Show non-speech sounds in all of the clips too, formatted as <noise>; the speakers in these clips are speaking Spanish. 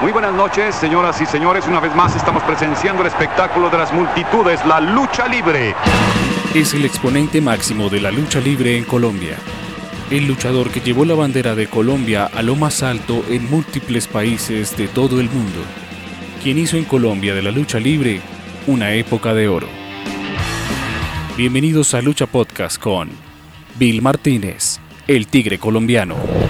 Muy buenas noches, señoras y señores. Una vez más estamos presenciando el espectáculo de las multitudes, la lucha libre. Es el exponente máximo de la lucha libre en Colombia. El luchador que llevó la bandera de Colombia a lo más alto en múltiples países de todo el mundo. Quien hizo en Colombia de la lucha libre una época de oro. Bienvenidos a Lucha Podcast con Bill Martínez, el tigre colombiano.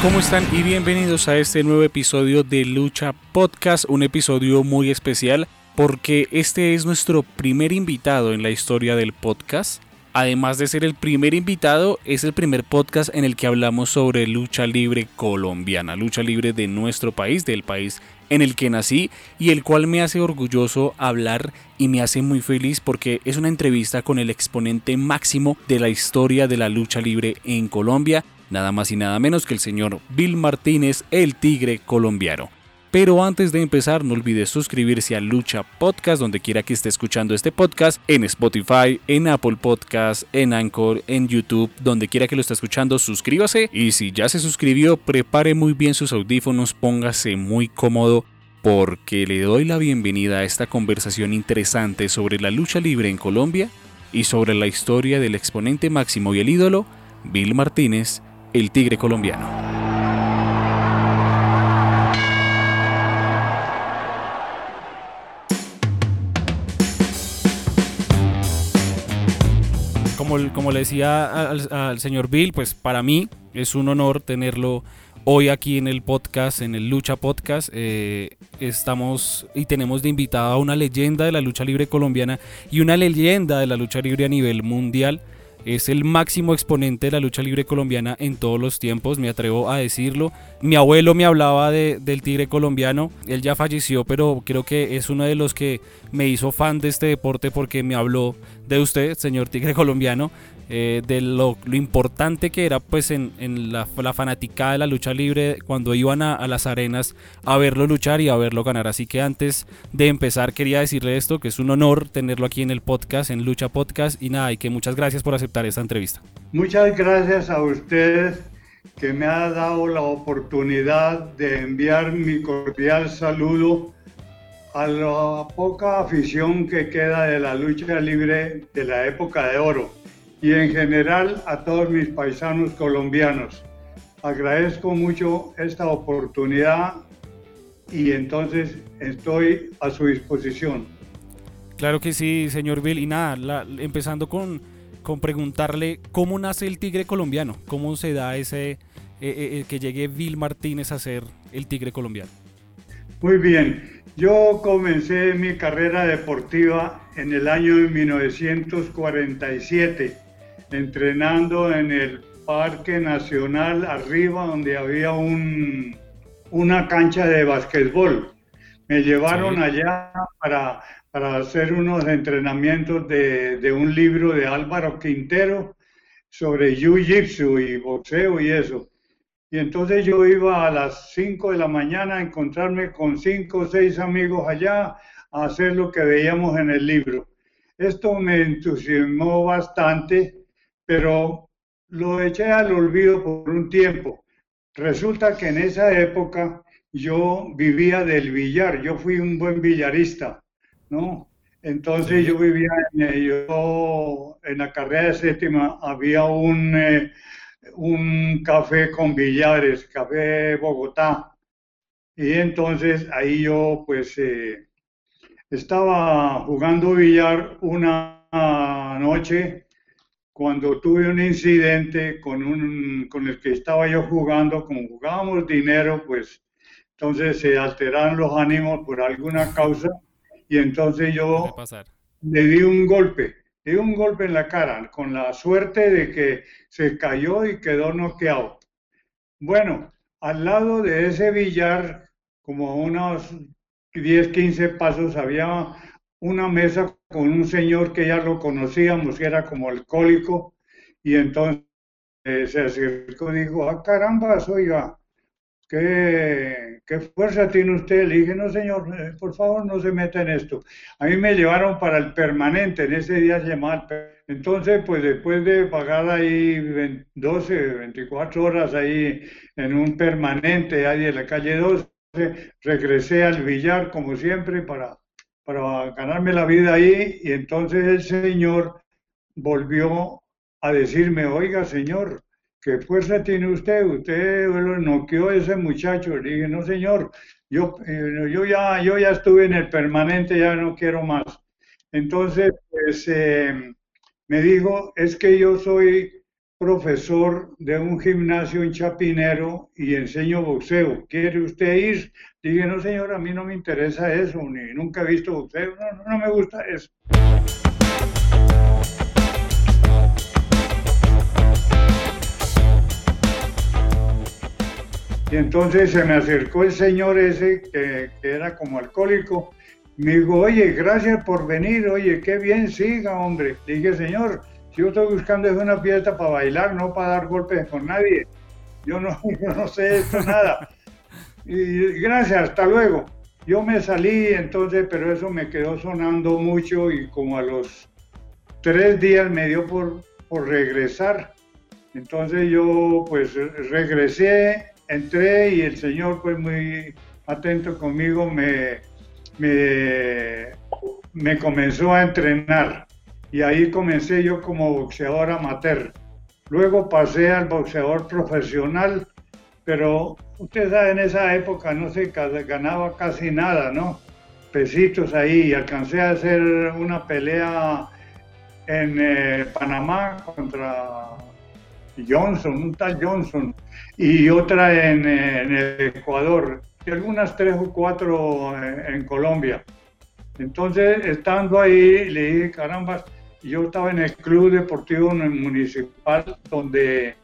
¿Cómo están? Y bienvenidos a este nuevo episodio de Lucha Podcast, un episodio muy especial porque este es nuestro primer invitado en la historia del podcast. Además de ser el primer invitado, es el primer podcast en el que hablamos sobre lucha libre colombiana, lucha libre de nuestro país, del país en el que nací y el cual me hace orgulloso hablar y me hace muy feliz porque es una entrevista con el exponente máximo de la historia de la lucha libre en Colombia nada más y nada menos que el señor Bill Martínez, el tigre colombiano. Pero antes de empezar, no olvides suscribirse a Lucha Podcast, donde quiera que esté escuchando este podcast, en Spotify, en Apple Podcast, en Anchor, en YouTube, donde quiera que lo esté escuchando, suscríbase. Y si ya se suscribió, prepare muy bien sus audífonos, póngase muy cómodo, porque le doy la bienvenida a esta conversación interesante sobre la lucha libre en Colombia y sobre la historia del exponente máximo y el ídolo, Bill Martínez, el tigre colombiano. Como, como le decía al, señor Bill, pues para mí es un honor tenerlo hoy aquí en el podcast, en el Lucha Podcast. Eh, estamos y tenemos de invitada a una leyenda de la lucha libre colombiana y una leyenda de la lucha libre a nivel mundial es el máximo exponente de la lucha libre colombiana en todos los tiempos, me atrevo a decirlo. Mi abuelo me hablaba de, del tigre colombiano, él ya falleció, pero creo que es uno de los que me hizo fan de este deporte porque me habló de usted, señor tigre <laughs> colombiano. Eh, de lo, importante que era pues en, la, fanática de la lucha libre cuando iban a, las arenas a verlo luchar y a verlo ganar. Así que antes de empezar quería decirle esto, que es un honor tenerlo aquí en el podcast, en Lucha Podcast y nada, y que muchas gracias por aceptar esta entrevista. Muchas gracias a ustedes que me ha dado la oportunidad de enviar mi cordial saludo a la poca afición que queda de la lucha libre de la época de oro y en general a todos mis paisanos colombianos. Agradezco mucho esta oportunidad y entonces estoy a su disposición. Claro que sí, señor Bill. Y nada, empezando con, con preguntarle cómo nace el tigre colombiano, cómo se da ese eh, eh, eh, que llegue Bill Martínez a ser el tigre colombiano. Muy bien, yo comencé mi carrera deportiva en el año de 1947 entrenando en el Parque Nacional arriba donde había un, una cancha de basquetbol. Me llevaron allá para, para, hacer unos entrenamientos de, de, un libro de Álvaro Quintero sobre jiu-jitsu y boxeo y eso. Y entonces yo iba a las 5 de la mañana a encontrarme con cinco o seis amigos allá a hacer lo que veíamos en el libro. Esto me entusiasmó bastante pero lo eché al olvido por un tiempo. Resulta que en esa época yo vivía del billar, yo fui un buen billarista, ¿no? Entonces yo vivía en, eh, la carrera de séptima, había un, eh, un café con billares, Café Bogotá. Y entonces ahí yo pues eh, estaba jugando billar una noche cuando tuve un incidente con, un, con el que estaba yo jugando, como jugábamos dinero, pues entonces se alteraron los ánimos por alguna causa y entonces yo le di un golpe, le di un golpe en la cara, con la suerte de que se cayó y quedó noqueado. Bueno, al lado de ese billar, como unos 10, 15 pasos, había una mesa con un señor que ya lo conocíamos, que era como alcohólico, y entonces eh, se acercó y dijo, ah, caramba, oiga, ¿qué, ¿qué fuerza tiene usted? Le dije, no, señor, eh, por favor, no se meta en esto. A mí me llevaron para el permanente, en ese día se llamaba Entonces, pues después de pagar ahí 12, 24 horas ahí en un permanente ahí en la calle 12, regresé al billar como siempre para, para ganarme la vida ahí y entonces el señor volvió a decirme, oiga señor, ¿qué fuerza tiene usted? Usted lo noqueó ese muchacho. Le dije, no señor, yo, eh, yo, ya, yo ya estuve en el permanente, ya no quiero más. Entonces, pues eh, me dijo, es que yo soy profesor de un gimnasio en Chapinero y enseño boxeo. ¿Quiere usted ir? Dije, no señor, a mí no me interesa eso, ni nunca he visto boxeo, no, no me gusta eso. Y entonces se me acercó el señor ese, que, era como alcohólico, me dijo, oye, gracias por venir, oye, qué bien, siga, hombre. dije, señor, yo estoy buscando es una fiesta para bailar, no para dar golpes con nadie. Yo no, <laughs> yo no sé esto nada. Y gracias, hasta luego. Yo me salí entonces, pero eso me quedó sonando mucho y como a los tres días me dio por, por regresar. Entonces yo pues regresé entré y el señor fue muy atento conmigo, me, me, comenzó a entrenar y ahí comencé yo como boxeador amateur. Luego pasé al boxeador profesional, pero usted sabe, en esa época no se ganaba casi nada, ¿no? Pesitos ahí, alcancé a hacer una pelea en eh, Panamá contra Johnson, un tal Johnson, y otra en, el Ecuador, y algunas tres o cuatro en, Colombia. Entonces, estando ahí, le dije, caramba, yo estaba en el Club Deportivo Municipal donde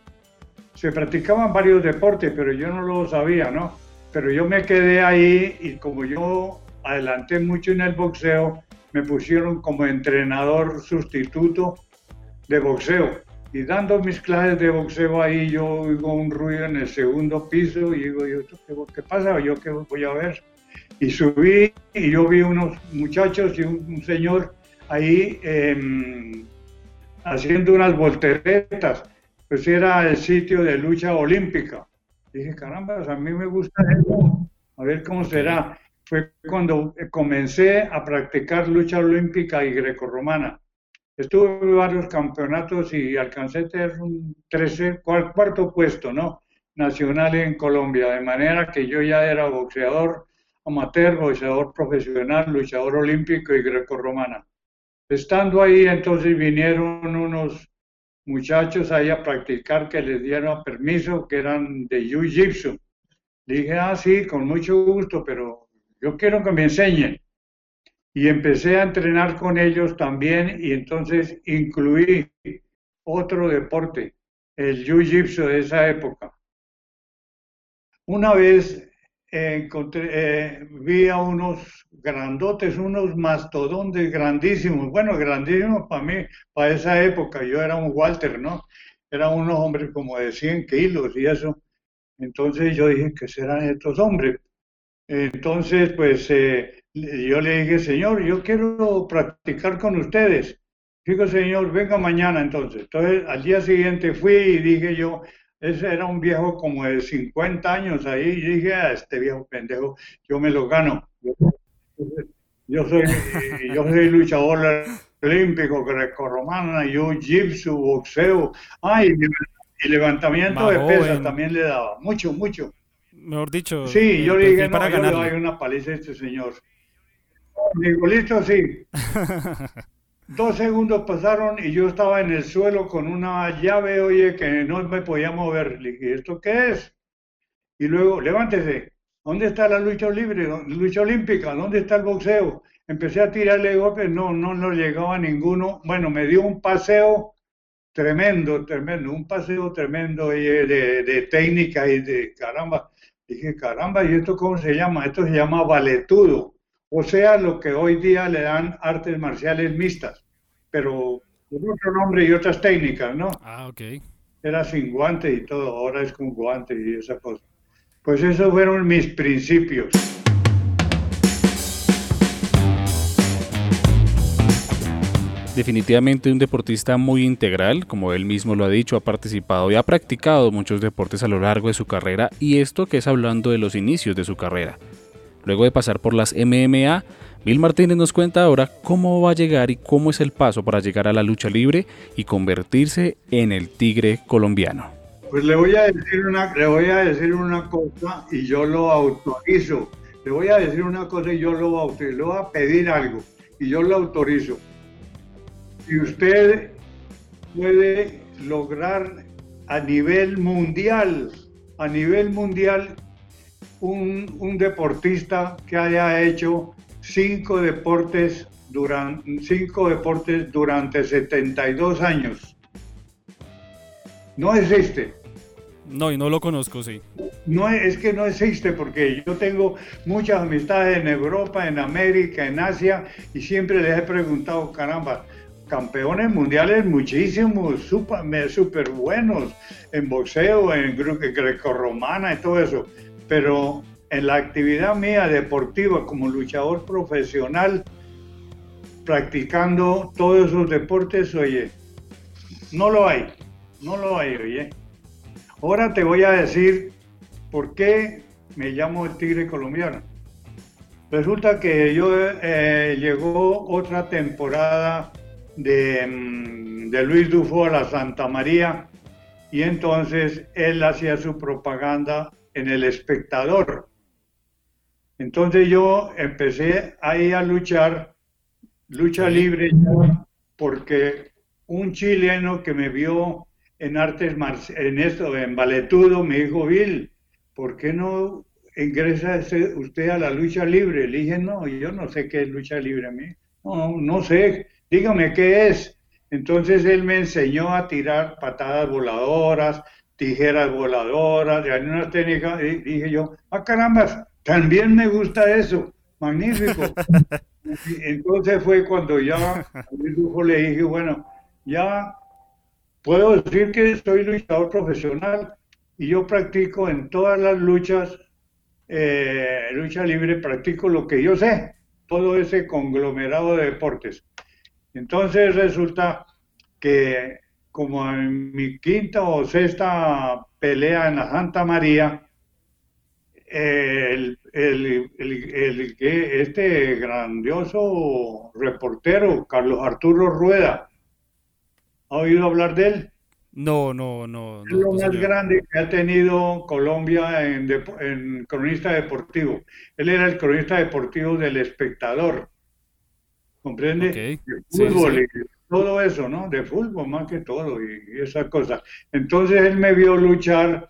se practicaban varios deportes, pero yo no lo sabía, ¿no? Pero yo me quedé ahí y como yo adelanté mucho en el boxeo, me pusieron como entrenador sustituto de boxeo y dando mis clases de boxeo ahí, yo oigo un ruido en el segundo piso y digo, yo, ¿qué, pasa? ¿Yo qué voy a ver? Y subí y yo vi unos muchachos y un, señor ahí em, haciendo unas volteretas. Pues era el sitio de lucha olímpica. dije, caramba, a mí me gusta eso. A ver cómo será. Fue cuando comencé a practicar lucha olímpica y grecorromana. Estuve en varios campeonatos y alcancé a tener un 13, cuarto puesto, ¿no? Nacional en Colombia, de manera que yo ya era boxeador amateur, boxeador profesional, luchador olímpico y greco-romana. Estando ahí, entonces vinieron unos muchachos ahí a practicar que les dieron permiso, que eran de Jiu-Jitsu. Dije, ah, sí, con mucho gusto, pero yo quiero que me enseñen y empecé a entrenar con ellos también y entonces incluí otro deporte, el jiu-jitsu de esa época. Una vez encontré, eh, vi a unos grandotes, unos mastodontes grandísimos, bueno, grandísimos para mí, para esa época, yo era un Walter, ¿no? Eran unos hombres como de 100 kilos y eso. Entonces yo dije, ¿qué serán estos hombres? Entonces, pues eh, yo le dije, Señor, yo quiero practicar con ustedes. Dijo, Señor, venga mañana entonces. Entonces, al día siguiente fui y dije yo, ese era un viejo como de 50 años ahí, y dije, a este viejo pendejo, yo me lo gano. Yo soy, yo soy luchador olímpico, greco-romana, yo jiu boxeo, ay, y levantamiento de pesas también le daba, mucho, mucho. Mejor dicho, sí, yo le dije, no, yo le doy una paliza a este señor. Digo, listo, sí. <laughs> Dos segundos pasaron y yo estaba en el suelo con una llave, oye, que no me podía mover. Le dije, ¿esto qué es? Y luego, levántese. ¿Dónde está la lucha libre? Lucha olímpica. ¿Dónde está el boxeo? Empecé a tirarle golpes, no, no, no llegaba ninguno. Bueno, me dio un paseo tremendo, tremendo, un paseo tremendo de, de técnica y de caramba. Dije, caramba, ¿y esto cómo se llama? Esto se llama valetudo o sea, lo que hoy día le dan artes marciales mixtas, pero con otro nombre y otras técnicas, ¿no? Ah, ok. Era sin guante y todo, ahora es con guante y esa cosa. Pues esos fueron mis principios. Definitivamente un deportista muy integral, como él mismo lo ha dicho, ha participado y ha practicado muchos deportes a lo largo de su carrera y esto que es hablando de los inicios de su carrera. Luego de pasar por las MMA, Bill Martínez nos cuenta ahora cómo va a llegar y cómo es el paso para llegar a la lucha libre y convertirse en el tigre colombiano. Pues le voy a decir una, le voy a decir una cosa y yo lo autorizo. Le voy a decir una cosa y yo lo autorizo. Le voy a pedir algo y yo lo autorizo si usted puede lograr a nivel mundial, a nivel mundial, un, deportista que haya hecho cinco deportes, durante, cinco deportes durante 72 años. No existe. No, y no lo conozco, sí. No es que no existe porque yo tengo muchas amistades en Europa, en América, en Asia y siempre les he preguntado, caramba, campeones mundiales muchísimos, súper super buenos en boxeo, en greco-romana y todo eso. Pero en la actividad mía deportiva como luchador profesional, practicando todos esos deportes, oye, no lo hay, no lo hay, oye. Ahora te voy a decir por qué me llamo el tigre colombiano. Resulta que yo eh, llegó otra temporada Mm, de, Luis Dufo a la Santa María y entonces él hacía su propaganda en el espectador. Entonces yo empecé ahí a luchar, lucha libre, porque un chileno que me vio en artes en esto, en valetudo, me dijo, Bill, ¿por qué no ingresa usted a la lucha libre? Le dije, no, yo no sé qué es lucha libre a mí. No, no sé dígame qué es. Entonces él me enseñó a tirar patadas voladoras, tijeras voladoras, hay unas técnicas, y dije yo, ah caramba, también me gusta eso, magnífico. <laughs> Entonces fue cuando ya le dije, bueno, ya puedo decir que soy luchador profesional y yo practico en todas las luchas, eh, lucha libre, practico lo que yo sé, todo ese conglomerado de deportes. Entonces resulta que como en mi quinta o sexta pelea en la Santa María, el, este grandioso reportero, Carlos Arturo Rueda, ¿ha oído hablar de él? No, no, no. Es lo más grande que ha tenido Colombia en, en, cronista deportivo. Él era el cronista deportivo del espectador. ¿comprende? De fútbol todo eso, ¿no? De fútbol más que todo y, esas cosas. Entonces él me vio luchar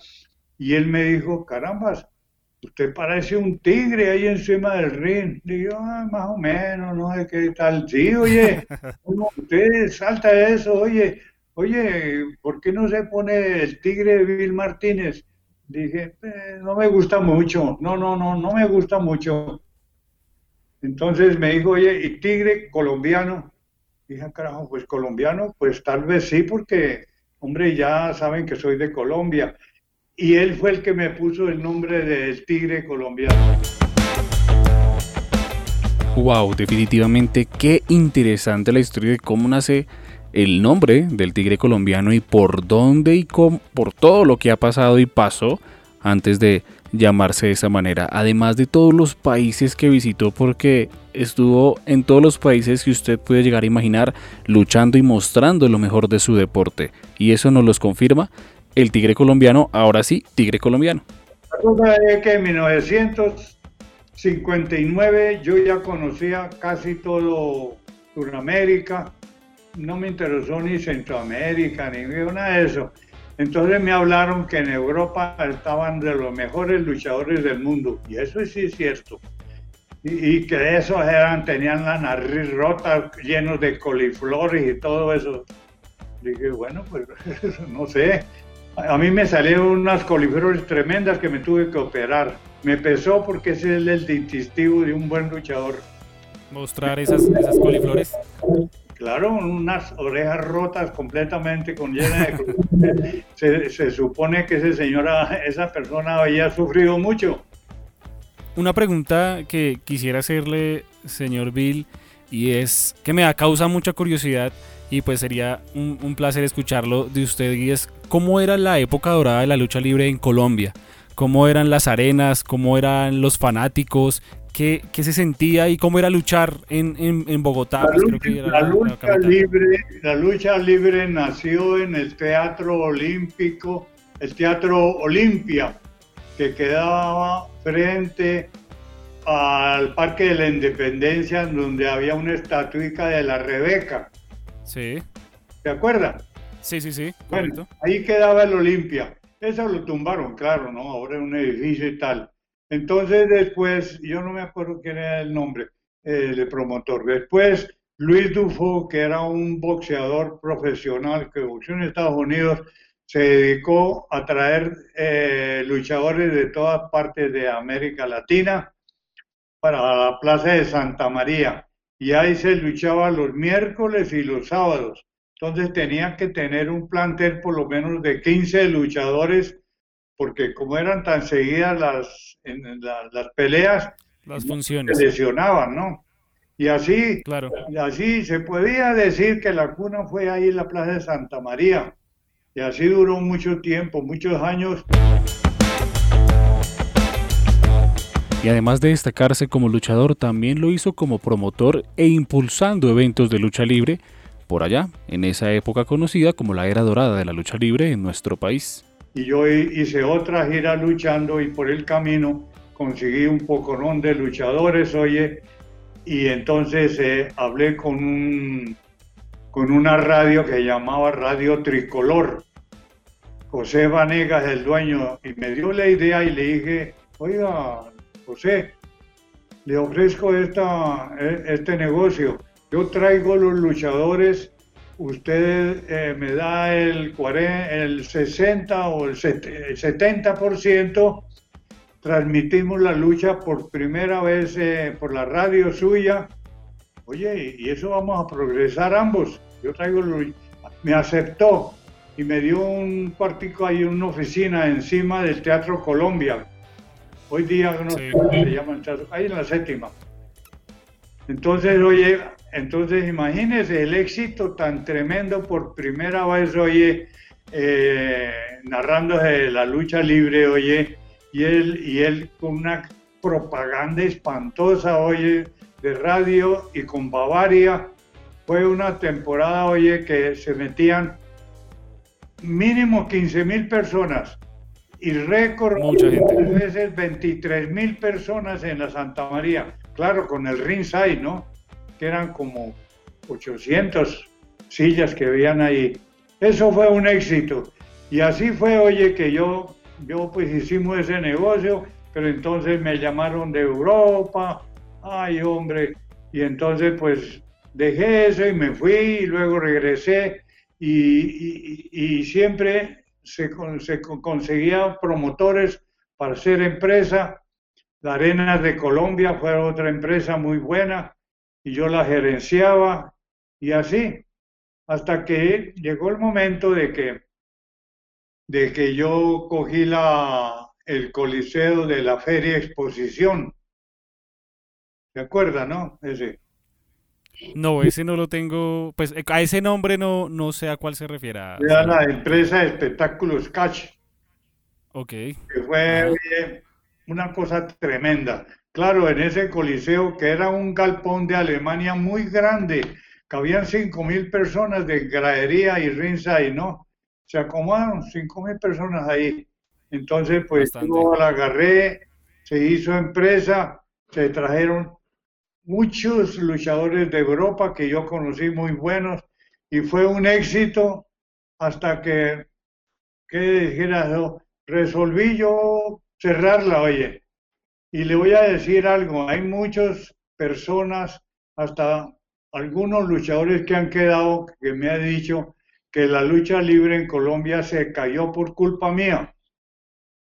y él me dijo, carambas, usted parece un tigre ahí encima del ring. Digo, ah, más o menos, no sé qué tal. Sí, oye, <laughs> usted salta eso, oye, oye, ¿por qué no se pone el tigre Bill Martínez? Dije, eh, no me gusta mucho, no, no, no, no me gusta mucho. Entonces me dijo, oye, ¿y tigre colombiano? Dije, carajo, pues colombiano, pues tal vez sí, porque, hombre, ya saben que soy de Colombia. Y él fue el que me puso el nombre del tigre colombiano. Wow, definitivamente qué interesante la historia de cómo nace el nombre del tigre colombiano y por dónde y cómo, por todo lo que ha pasado y pasó antes de llamarse de esa manera, además de todos los países que visitó porque estuvo en todos los países que usted puede llegar a imaginar luchando y mostrando lo mejor de su deporte. Y eso nos los confirma el tigre colombiano, ahora sí, tigre colombiano. La cosa es que en 1959 yo ya conocía casi todo Sudamérica, no me interesó ni Centroamérica, ni nada de eso. Entonces me hablaron que en Europa estaban de los mejores luchadores del mundo, y eso sí es cierto. Y, que esos eran, tenían la nariz rota, llenos de coliflores y todo eso. Dije, bueno, pues <laughs> no sé. A mí me salieron unas coliflores tremendas que me tuve que operar. Me pesó porque ese es el digestivo de un buen luchador. ¿Mostrar esas coliflores? Claro, unas orejas rotas completamente con llena de... <laughs> se, se supone que ese señora, esa persona había sufrido mucho. Una pregunta que quisiera hacerle, señor Bill, y es que me causa mucha curiosidad y pues sería un, placer escucharlo de usted y es cómo era la época dorada de la lucha libre en Colombia, cómo eran las arenas, cómo eran los fanáticos, qué, qué se sentía y cómo era luchar en, en, Bogotá. La, lucha, libre, la lucha libre nació en el Teatro Olímpico, el Teatro Olimpia, que quedaba frente al Parque de la Independencia, donde había una estatuica de la Rebeca. Sí. ¿Te acuerdas? Sí, sí, sí. Bueno, ahí quedaba el Olimpia. Eso lo tumbaron, claro, ¿no? Ahora es un edificio y tal. Entonces después, yo no me acuerdo quién era el nombre el promotor. Después, Luis Dufo, que era un boxeador profesional que boxeó en Estados Unidos, se dedicó a traer eh, luchadores de todas partes de América Latina para la Plaza de Santa María y ahí se luchaba los miércoles y los sábados. Entonces tenía que tener un plantel por lo menos de 15 luchadores, porque como eran tan seguidas las, en las peleas, las funciones. Se lesionaban, ¿no? Y así, claro. así se podía decir que la cuna fue ahí en la Plaza de Santa María. Y así duró mucho tiempo, muchos años. y además de destacarse como luchador, también lo hizo como promotor e impulsando eventos de lucha libre por allá, en esa época conocida como la era dorada de la lucha libre en nuestro país. Y yo hice otra gira luchando y por el camino conseguí un poco de luchadores, oye, y entonces eh, hablé con, un, con una radio que llamaba Radio Tricolor. José Vanegas, el dueño, y me dio la idea y le dije, oiga, José, le ofrezco esta, e, este negocio. Yo traigo los luchadores, usted eh, me da el, 40, el 60 o el 70%, transmitimos la lucha por primera vez eh, por la radio suya. Oye, y eso vamos a progresar ambos. Yo traigo, me aceptó y me dio un cuartico ahí, una oficina encima del Teatro Colombia Hoy día no se llaman ahí en la séptima. Entonces, oye, entonces imagínese el éxito tan tremendo por primera vez, oye, eh, narrando de la lucha libre, oye, y él, y él con una propaganda espantosa, oye, de radio y con Bavaria. Fue una temporada, oye, que se metían mínimo 15 mil personas y récord Muchas veces 23 mil personas en la Santa María, claro, con el ringside, ¿no? Que eran como 800 sillas que habían ahí. Eso fue un éxito. Y así fue, oye, que yo, yo pues hicimos ese negocio, pero entonces me llamaron de Europa, ay hombre, y entonces pues dejé eso y me fui y luego regresé y, y siempre se, conseguía promotores para ser empresa. La Arena de Colombia fue otra empresa muy buena y yo la gerenciaba y así, hasta que llegó el momento de que, de que yo cogí la, el coliseo de la Feria Exposición. ¿Se acuerda, no? Ese. No, ese no lo tengo, pues eh, a ese nombre no, no sé a cuál se refiere. Era la empresa de espectáculos Catch. Ok. Que fue una cosa tremenda. Claro, en ese coliseo que era un galpón de Alemania muy grande, cabían cinco mil personas de gradería y y ¿no? Se acomodaron cinco mil personas ahí. Entonces, pues yo la agarré, se hizo empresa, se trajeron muchos luchadores de Europa que yo conocí muy buenos y fue un éxito hasta que, ¿qué dijera yo? Resolví yo cerrarla, oye. Y le voy a decir algo, hay muchas personas, hasta algunos luchadores que han quedado, que me han dicho que la lucha libre en Colombia se cayó por culpa mía.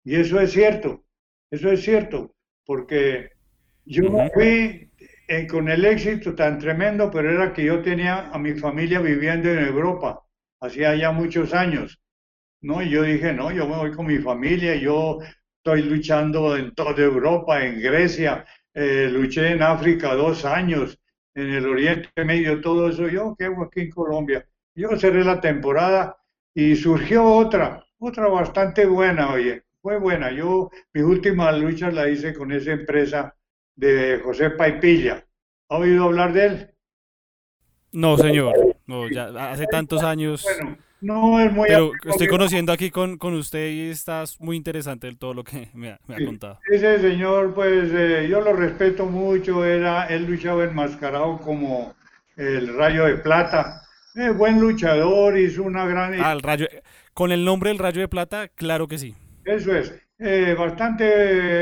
Y eso es cierto, eso es cierto, porque yo fui eh, con el éxito tan tremendo, pero era que yo tenía a mi familia viviendo en Europa, hacía ya muchos años, ¿no? Yo dije, no, yo me voy con mi familia, yo estoy luchando en toda Europa, en Grecia, eh, luché en África dos años, en el Oriente Medio, todo eso. Yo, ¿qué hago aquí en Colombia? Yo cerré la temporada y surgió otra, otra bastante buena, oye, fue buena. Yo, mis últimas luchas la hice con esa empresa de José Paipilla. ¿Ha oído hablar de él? No, señor. No, ya hace tantos años. Bueno, no es muy. Pero estoy conociendo aquí con, con usted y está muy interesante todo lo que me ha, contado. Ese señor, pues eh, yo lo respeto mucho. Era, él luchaba enmascarado como el Rayo de Plata. Buen luchador, hizo una gran. Ah, el rayo. Con el nombre del Rayo de Plata, claro que sí. Eso es. Eh, bastante,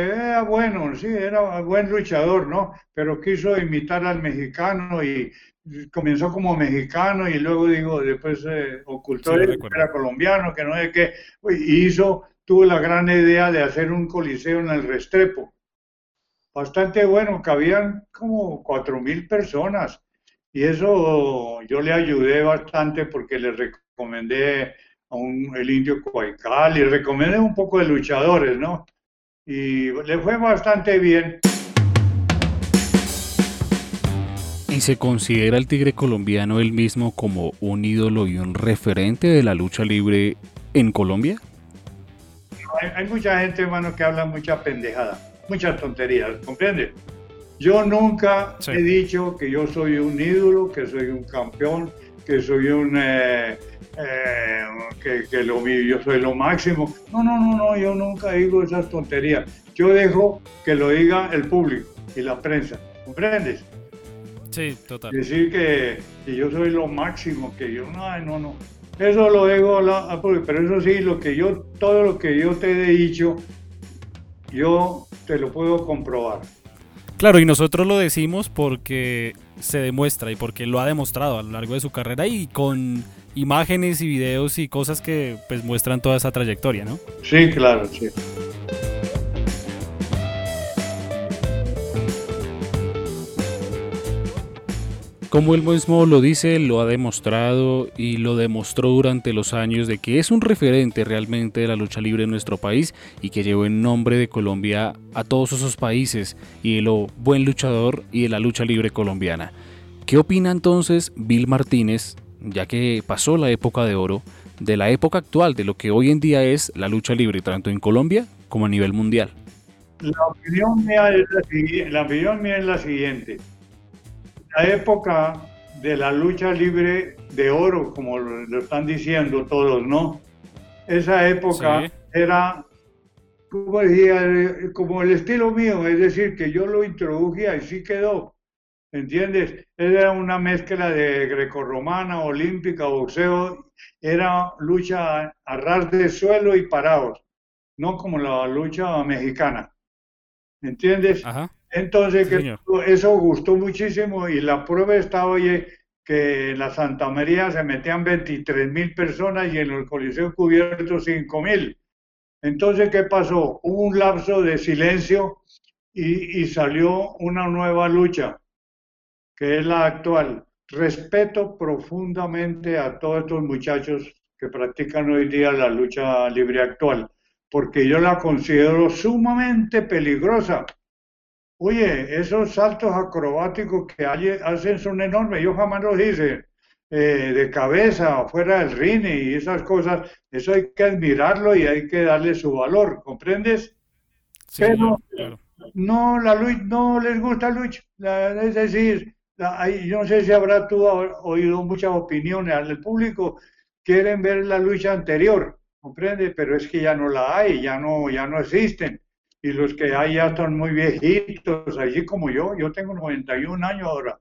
era bueno, sí, era buen luchador, ¿no? Pero quiso imitar al mexicano y comenzó como mexicano y luego digo, después eh, ocultó que era colombiano, que no sé qué, y hizo, tuvo la gran idea de hacer un coliseo en el Restrepo. Bastante bueno, cabían como cuatro mil personas y eso yo le ayudé bastante porque le recomendé el indio Coaical y recomendé un poco de luchadores, ¿no? Y le fue bastante bien. ¿Y se considera el tigre colombiano él mismo como un ídolo y un referente de la lucha libre en Colombia? Hay, mucha gente, hermano, que habla mucha pendejada, muchas tonterías, ¿comprende? Yo nunca he dicho que yo soy un ídolo, que soy un campeón, que soy un... Eh, eh, que, lo, yo soy lo máximo. No, no, no, no, yo nunca digo esas tonterías. Yo dejo que lo diga el público y la prensa. ¿Comprendes? Sí, total. Decir que, yo soy lo máximo, que yo no, no, no. Eso lo digo, la, pero eso sí, lo que yo, todo lo que yo te he dicho, yo te lo puedo comprobar. Claro, y nosotros lo decimos porque se demuestra y porque lo ha demostrado a lo largo de su carrera y con imágenes y videos y cosas que pues muestran toda esa trayectoria, ¿no? Sí, claro, sí. Como él mismo lo dice, lo ha demostrado y lo demostró durante los años de que es un referente realmente de la lucha libre en nuestro país y que llevó en nombre de Colombia a todos esos países y de lo buen luchador y de la lucha libre colombiana. ¿Qué opina entonces Bill Martínez ya que pasó la época de oro, de la época actual, de lo que hoy en día es la lucha libre, tanto en Colombia como a nivel mundial? La opinión mía es la, opinión es la siguiente. La época de la lucha libre de oro, como lo, están diciendo todos, ¿no? Esa época era, como, como el estilo mío, es decir, que yo lo introduje y sí quedó. ¿entiendes? Era una mezcla de grecorromana, olímpica, boxeo, era lucha a ras de suelo y parados, no como la lucha mexicana, ¿entiendes? Entonces, eso gustó muchísimo y la prueba está, oye, que en la Santa María se metían 23 mil personas y en el Coliseo cubierto 5 mil. Entonces, ¿qué pasó? Hubo un lapso de silencio y salió una nueva lucha que es la actual. Respeto profundamente a todos estos muchachos que practican hoy día la lucha libre actual, porque yo la considero sumamente peligrosa. Oye, esos saltos acrobáticos que hacen son enormes, yo jamás los hice. Eh, de cabeza, fuera del ring y esas cosas, eso hay que admirarlo y hay que darle su valor, ¿comprendes? Pero no, la lucha, no les gusta la lucha, es decir, yo no sé si habrá tú oído muchas opiniones al público, quieren ver la lucha anterior, ¿comprende? Pero es que ya no la hay, ya no, ya no existen. Y los que hay ya están muy viejitos, así como yo, yo tengo 91 años ahora,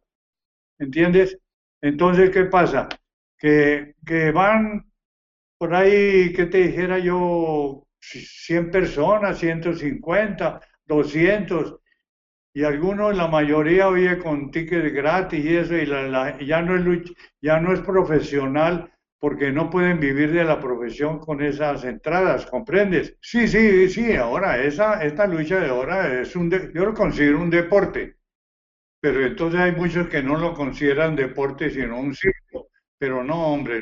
¿entiendes? Entonces, ¿qué pasa? Que, que van por ahí, ¿qué te dijera yo? 100 personas, 150, 200, y algunos, la mayoría oye con tickets gratis y eso, y ya, no es ya no es profesional porque no pueden vivir de la profesión con esas entradas, ¿comprendes? Sí, sí, sí, ahora esa, esta lucha de ahora es un, yo lo considero un deporte, pero entonces hay muchos que no lo consideran deporte sino un circo, pero no, hombre,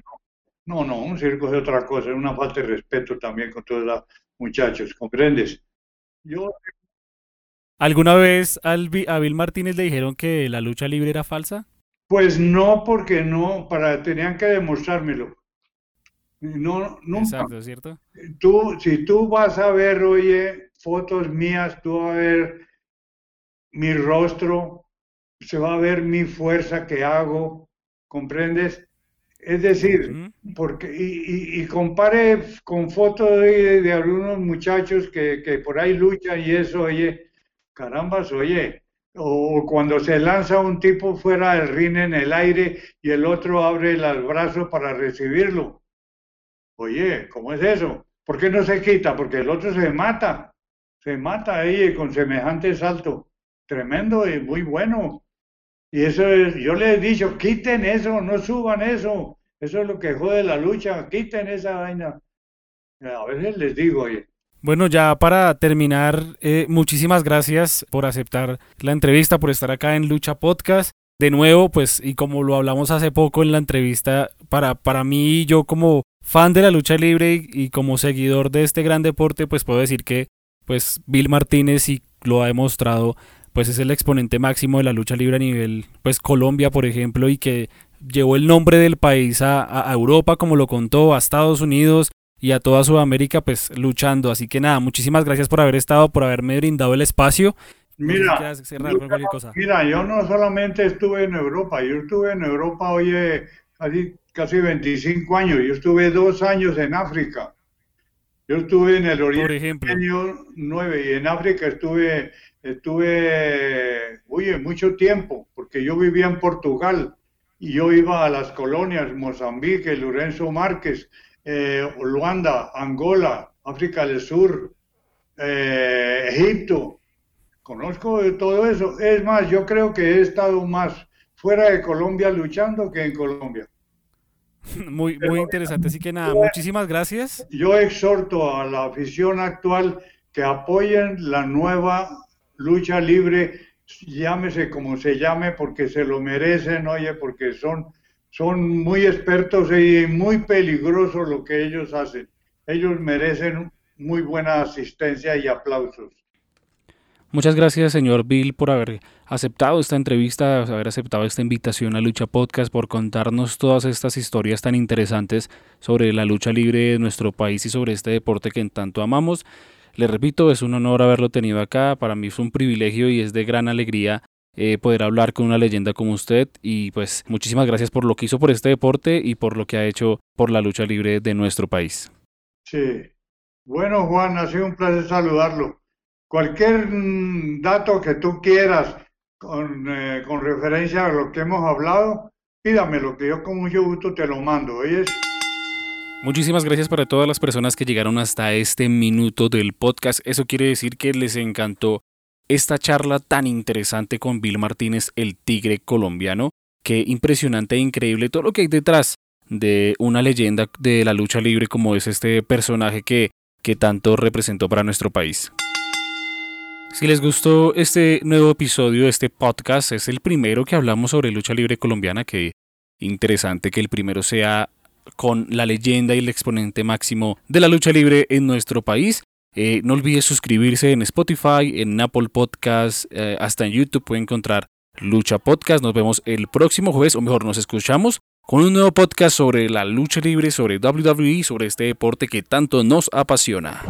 no, no, no un circo es otra cosa, es una falta de respeto también con todos los muchachos, ¿comprendes? Yo ¿Alguna vez a Bill Martínez le dijeron que la lucha libre era falsa? Pues no, porque no, para tenían que demostrármelo. No, nunca. Exacto, ¿cierto? Tú, si tú vas a ver, oye, fotos mías, tú vas a ver mi rostro, se va a ver mi fuerza que hago, ¿comprendes? Es decir, porque, y, y, compare con fotos de, algunos muchachos que, que, por ahí luchan y eso, oye, carambas, oye, o cuando se lanza un tipo fuera del ring en el aire y el otro abre los brazos para recibirlo. Oye, ¿cómo es eso? ¿Por qué no se quita? Porque el otro se mata, se mata ahí con semejante salto. Tremendo y muy bueno. Y eso es, yo les he dicho, quiten eso, no suban eso. Eso es lo que jode la lucha, quiten esa vaina. A veces les digo, oye. Bueno, ya para terminar, eh, muchísimas gracias por aceptar la entrevista, por estar acá en Lucha Podcast. De nuevo, pues, y como lo hablamos hace poco en la entrevista, para, para mí, yo como fan de la lucha libre y, y como seguidor de este gran deporte, pues puedo decir que, pues, Bill Martínez y lo ha demostrado pues es el exponente máximo de la lucha libre a nivel, pues Colombia, por ejemplo, y que llevó el nombre del país a, Europa, como lo contó, a Estados Unidos y a toda Sudamérica, pues luchando. Así que nada, muchísimas gracias por haber estado, por haberme brindado el espacio. Mira, mira, yo no solamente estuve en Europa, yo estuve en Europa, oye, casi, casi 25 años, yo estuve dos años en África. Yo estuve en el Oriente Por año 9 y en África estuve estuve, oye, mucho tiempo, porque yo vivía en Portugal y yo iba a las colonias, Mozambique, Lorenzo Márquez, eh, Luanda, Angola, África del Sur, eh, Egipto. Conozco de todo eso. Es más, yo creo que he estado más fuera de Colombia luchando que en Colombia. <laughs> Muy, muy interesante. Así que nada, muchísimas gracias. Yo exhorto a la afición actual que apoyen la nueva lucha libre, llámese como se llame, porque se lo merecen, oye, porque son, son muy expertos y muy peligrosos lo que ellos hacen. Ellos merecen muy buena asistencia y aplausos. Muchas gracias, señor Bill, por haber aceptado esta entrevista, haber aceptado esta invitación a Lucha Podcast, por contarnos todas estas historias tan interesantes sobre la lucha libre de nuestro país y sobre este deporte que en tanto amamos. Le repito, es un honor haberlo tenido acá, para mí es un privilegio y es de gran alegría eh, poder hablar con una leyenda como usted y pues muchísimas gracias por lo que hizo por este deporte y por lo que ha hecho por la lucha libre de nuestro país. Sí. Bueno, Juan, ha sido un placer saludarlo. Cualquier mm, dato que tú quieras con, eh, con referencia a lo que hemos hablado, pídamelo, que yo con mucho gusto te lo mando. ¿oyes? Muchísimas gracias para todas las personas que llegaron hasta este minuto del podcast. Eso quiere decir que les encantó esta charla tan interesante con Bill Martínez, el tigre colombiano. Qué impresionante e increíble todo lo que hay detrás de una leyenda de la lucha libre como es este personaje que, que tanto representó para nuestro país. Si les gustó este nuevo episodio este podcast, es el primero que hablamos sobre lucha libre colombiana, que interesante que el primero sea con la leyenda y el exponente máximo de la lucha libre en nuestro país. Eh, no olvides suscribirse en Spotify, en Apple Podcast, eh, hasta en YouTube puede encontrar Lucha Podcast. Nos vemos el próximo jueves, o mejor, nos escuchamos con un nuevo podcast sobre la lucha libre, sobre WWE, sobre este deporte que tanto nos apasiona.